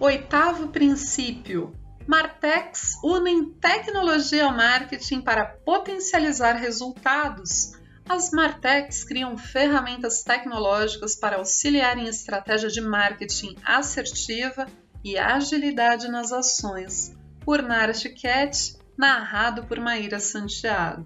Oitavo princípio: Martex unem tecnologia ao marketing para potencializar resultados. As Martex criam ferramentas tecnológicas para auxiliar em estratégia de marketing assertiva e agilidade nas ações. Por Nara Chiquete, narrado por Maíra Santiago.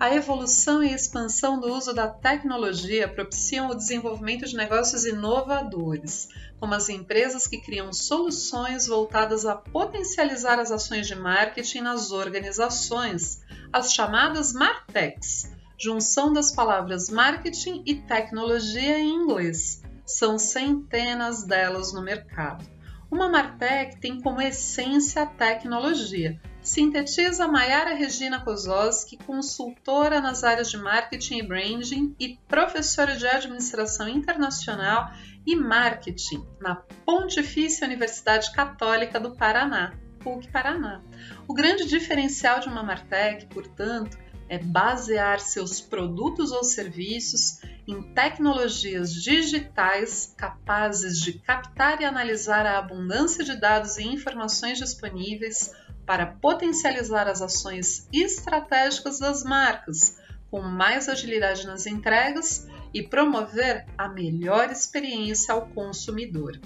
A evolução e expansão do uso da tecnologia propiciam o desenvolvimento de negócios inovadores, como as empresas que criam soluções voltadas a potencializar as ações de marketing nas organizações, as chamadas Martechs, junção das palavras marketing e tecnologia em inglês. São centenas delas no mercado. Uma Martech tem como essência a tecnologia, Sintetiza Mayara Regina Kozowski, consultora nas áreas de marketing e branding e professora de administração internacional e marketing na Pontifícia Universidade Católica do Paraná, PUC Paraná. O grande diferencial de uma Martech, portanto, é basear seus produtos ou serviços em tecnologias digitais capazes de captar e analisar a abundância de dados e informações disponíveis para potencializar as ações estratégicas das marcas, com mais agilidade nas entregas e promover a melhor experiência ao consumidor.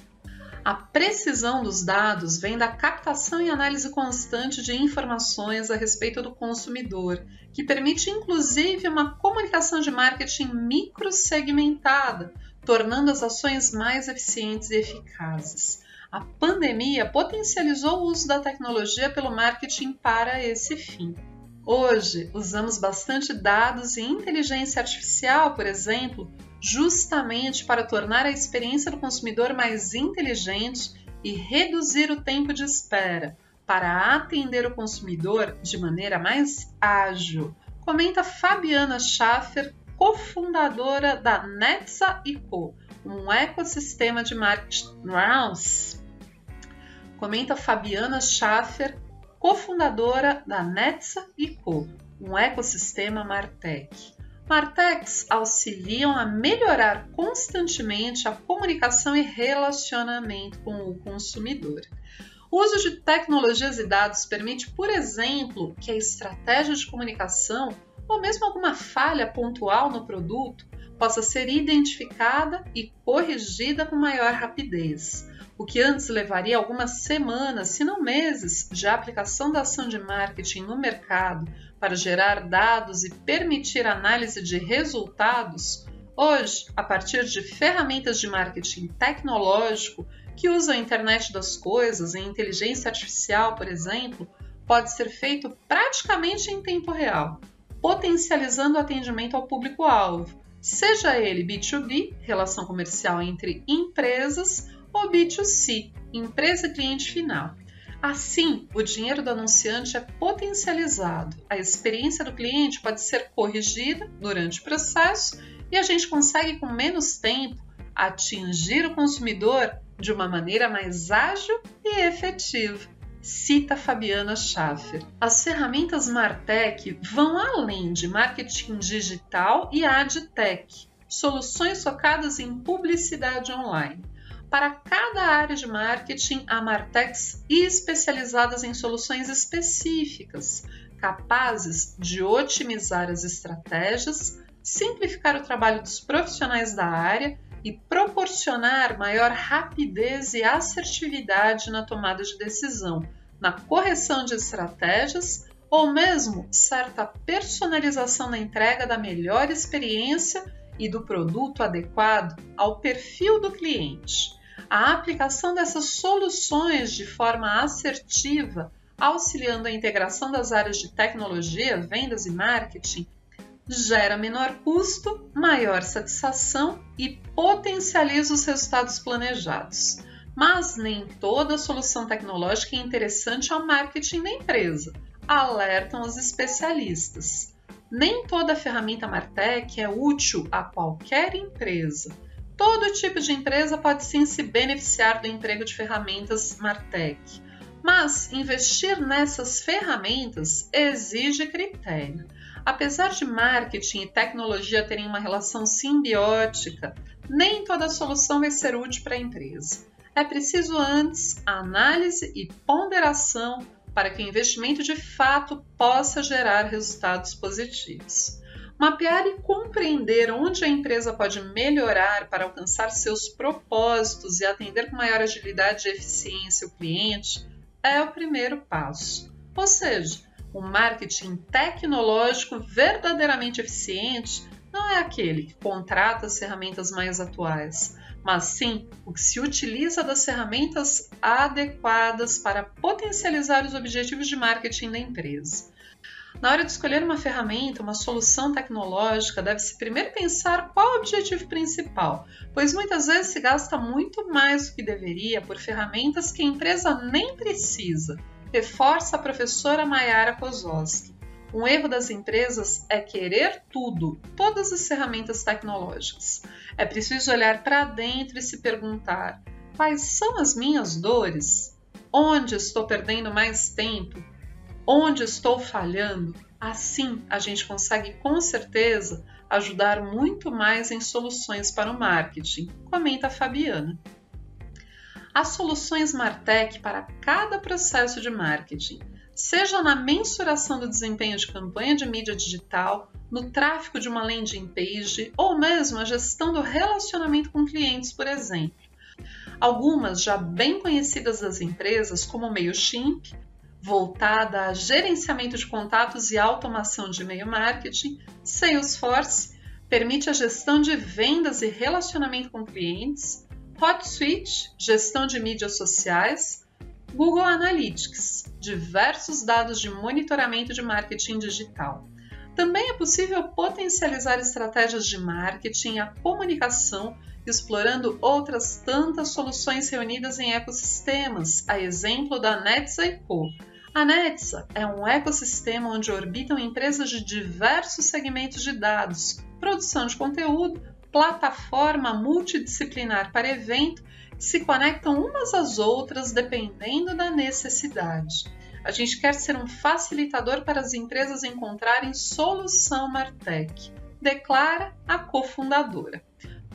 A precisão dos dados vem da captação e análise constante de informações a respeito do consumidor, que permite inclusive uma comunicação de marketing microsegmentada, tornando as ações mais eficientes e eficazes. A pandemia potencializou o uso da tecnologia pelo marketing para esse fim. Hoje, usamos bastante dados e inteligência artificial, por exemplo, justamente para tornar a experiência do consumidor mais inteligente e reduzir o tempo de espera, para atender o consumidor de maneira mais ágil. Comenta Fabiana Schaffer, cofundadora da Netza Co, um ecossistema de marketing rounds comenta Fabiana Schaffer, cofundadora da Netza Co, um ecossistema Martech. Martechs auxiliam a melhorar constantemente a comunicação e relacionamento com o consumidor. O uso de tecnologias e dados permite, por exemplo, que a estratégia de comunicação ou mesmo alguma falha pontual no produto possa ser identificada e corrigida com maior rapidez o que antes levaria algumas semanas, se não meses, de aplicação da ação de marketing no mercado para gerar dados e permitir análise de resultados, hoje, a partir de ferramentas de marketing tecnológico que usam a internet das coisas e inteligência artificial, por exemplo, pode ser feito praticamente em tempo real, potencializando o atendimento ao público-alvo, seja ele B2B, relação comercial entre empresas, ou B2C, empresa cliente final. Assim, o dinheiro do anunciante é potencializado, a experiência do cliente pode ser corrigida durante o processo e a gente consegue, com menos tempo, atingir o consumidor de uma maneira mais ágil e efetiva. Cita Fabiana Schaffer. As ferramentas Martech vão além de marketing digital e AdTech, soluções focadas em publicidade online para cada área de marketing há Martechs especializadas em soluções específicas, capazes de otimizar as estratégias, simplificar o trabalho dos profissionais da área e proporcionar maior rapidez e assertividade na tomada de decisão, na correção de estratégias ou mesmo certa personalização na entrega da melhor experiência e do produto adequado ao perfil do cliente. A aplicação dessas soluções de forma assertiva, auxiliando a integração das áreas de tecnologia, vendas e marketing, gera menor custo, maior satisfação e potencializa os resultados planejados. Mas nem toda solução tecnológica é interessante ao marketing da empresa, alertam os especialistas. Nem toda ferramenta Martech é útil a qualquer empresa. Todo tipo de empresa pode sim se beneficiar do emprego de ferramentas Martech, mas investir nessas ferramentas exige critério. Apesar de marketing e tecnologia terem uma relação simbiótica, nem toda solução vai ser útil para a empresa. é preciso antes análise e ponderação para que o investimento de fato possa gerar resultados positivos. Mapear e compreender onde a empresa pode melhorar para alcançar seus propósitos e atender com maior agilidade e eficiência o cliente é o primeiro passo. Ou seja, um marketing tecnológico verdadeiramente eficiente não é aquele que contrata as ferramentas mais atuais, mas sim o que se utiliza das ferramentas adequadas para potencializar os objetivos de marketing da empresa. Na hora de escolher uma ferramenta, uma solução tecnológica, deve-se primeiro pensar qual o objetivo principal, pois muitas vezes se gasta muito mais do que deveria por ferramentas que a empresa nem precisa, reforça a professora Mayara Kozowski. Um erro das empresas é querer tudo, todas as ferramentas tecnológicas. É preciso olhar para dentro e se perguntar: quais são as minhas dores? Onde estou perdendo mais tempo? Onde estou falhando? Assim, a gente consegue com certeza ajudar muito mais em soluções para o marketing, comenta a Fabiana. As soluções Martech para cada processo de marketing seja na mensuração do desempenho de campanha de mídia digital, no tráfego de uma landing page ou mesmo a gestão do relacionamento com clientes, por exemplo. Algumas já bem conhecidas das empresas, como o MailChimp, voltada a gerenciamento de contatos e automação de e-mail marketing, Salesforce permite a gestão de vendas e relacionamento com clientes, HotSuite, gestão de mídias sociais, Google Analytics, diversos dados de monitoramento de marketing digital. Também é possível potencializar estratégias de marketing a comunicação explorando outras tantas soluções reunidas em ecossistemas, a exemplo da Netza e Co. A Netza é um ecossistema onde orbitam empresas de diversos segmentos de dados, produção de conteúdo, plataforma multidisciplinar para evento se conectam umas às outras dependendo da necessidade. A gente quer ser um facilitador para as empresas encontrarem solução Martech, declara a cofundadora.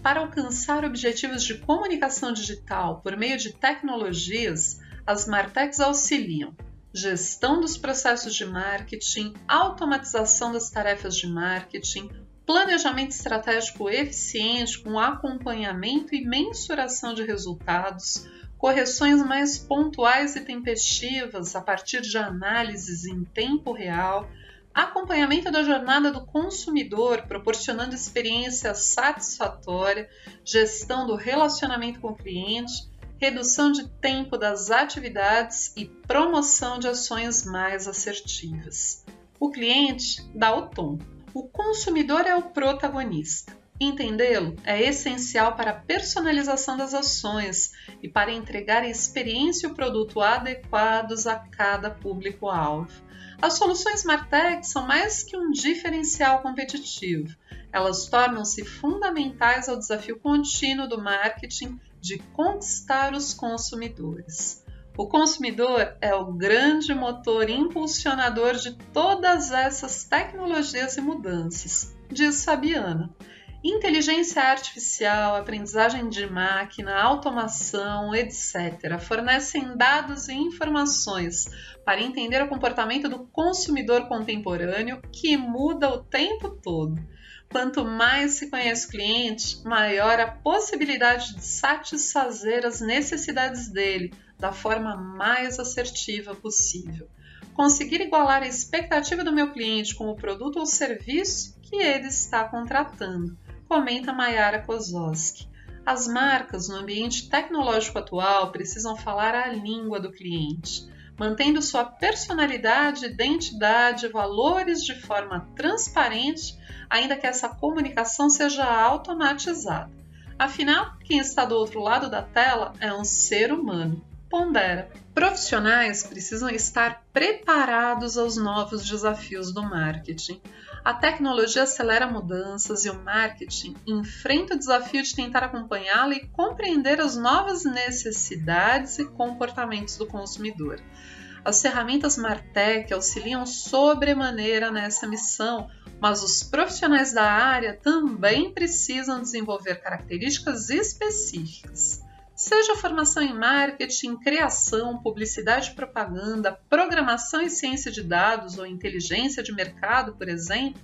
Para alcançar objetivos de comunicação digital por meio de tecnologias, as Martechs auxiliam gestão dos processos de marketing, automatização das tarefas de marketing, planejamento estratégico eficiente com acompanhamento e mensuração de resultados, correções mais pontuais e tempestivas a partir de análises em tempo real, acompanhamento da jornada do consumidor, proporcionando experiência satisfatória, gestão do relacionamento com o cliente, redução de tempo das atividades e promoção de ações mais assertivas. O cliente dá o tom. O consumidor é o protagonista. Entendê-lo é essencial para a personalização das ações e para entregar a experiência e o produto adequados a cada público-alvo. As soluções Martech são mais que um diferencial competitivo. Elas tornam-se fundamentais ao desafio contínuo do marketing de conquistar os consumidores. O consumidor é o grande motor impulsionador de todas essas tecnologias e mudanças, diz Fabiana. Inteligência artificial, aprendizagem de máquina, automação, etc., fornecem dados e informações para entender o comportamento do consumidor contemporâneo que muda o tempo todo. Quanto mais se conhece o cliente, maior a possibilidade de satisfazer as necessidades dele da forma mais assertiva possível. Conseguir igualar a expectativa do meu cliente com o produto ou serviço que ele está contratando, comenta Mayara Kozowski. As marcas no ambiente tecnológico atual precisam falar a língua do cliente, mantendo sua personalidade, identidade e valores de forma transparente, ainda que essa comunicação seja automatizada. Afinal, quem está do outro lado da tela é um ser humano pondera. Profissionais precisam estar preparados aos novos desafios do marketing. A tecnologia acelera mudanças e o marketing enfrenta o desafio de tentar acompanhá-la e compreender as novas necessidades e comportamentos do consumidor. As ferramentas Martech auxiliam sobremaneira nessa missão, mas os profissionais da área também precisam desenvolver características específicas Seja formação em marketing, criação, publicidade e propaganda, programação e ciência de dados ou inteligência de mercado, por exemplo,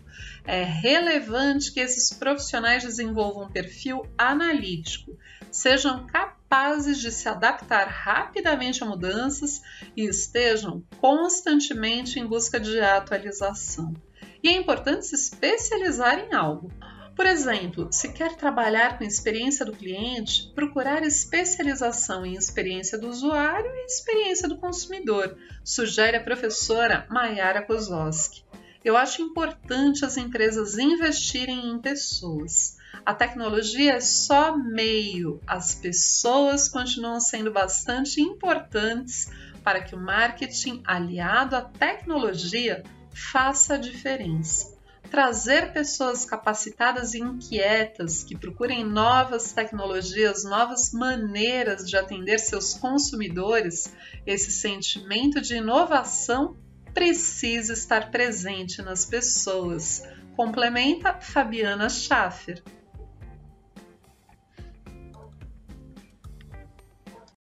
é relevante que esses profissionais desenvolvam um perfil analítico, sejam capazes de se adaptar rapidamente a mudanças e estejam constantemente em busca de atualização. E é importante se especializar em algo. Por exemplo, se quer trabalhar com experiência do cliente, procurar especialização em experiência do usuário e experiência do consumidor, sugere a professora Mayara Kozowski. Eu acho importante as empresas investirem em pessoas. A tecnologia é só meio, as pessoas continuam sendo bastante importantes para que o marketing aliado à tecnologia faça a diferença trazer pessoas capacitadas e inquietas que procurem novas tecnologias, novas maneiras de atender seus consumidores, esse sentimento de inovação precisa estar presente nas pessoas. Complementa Fabiana Schaffer.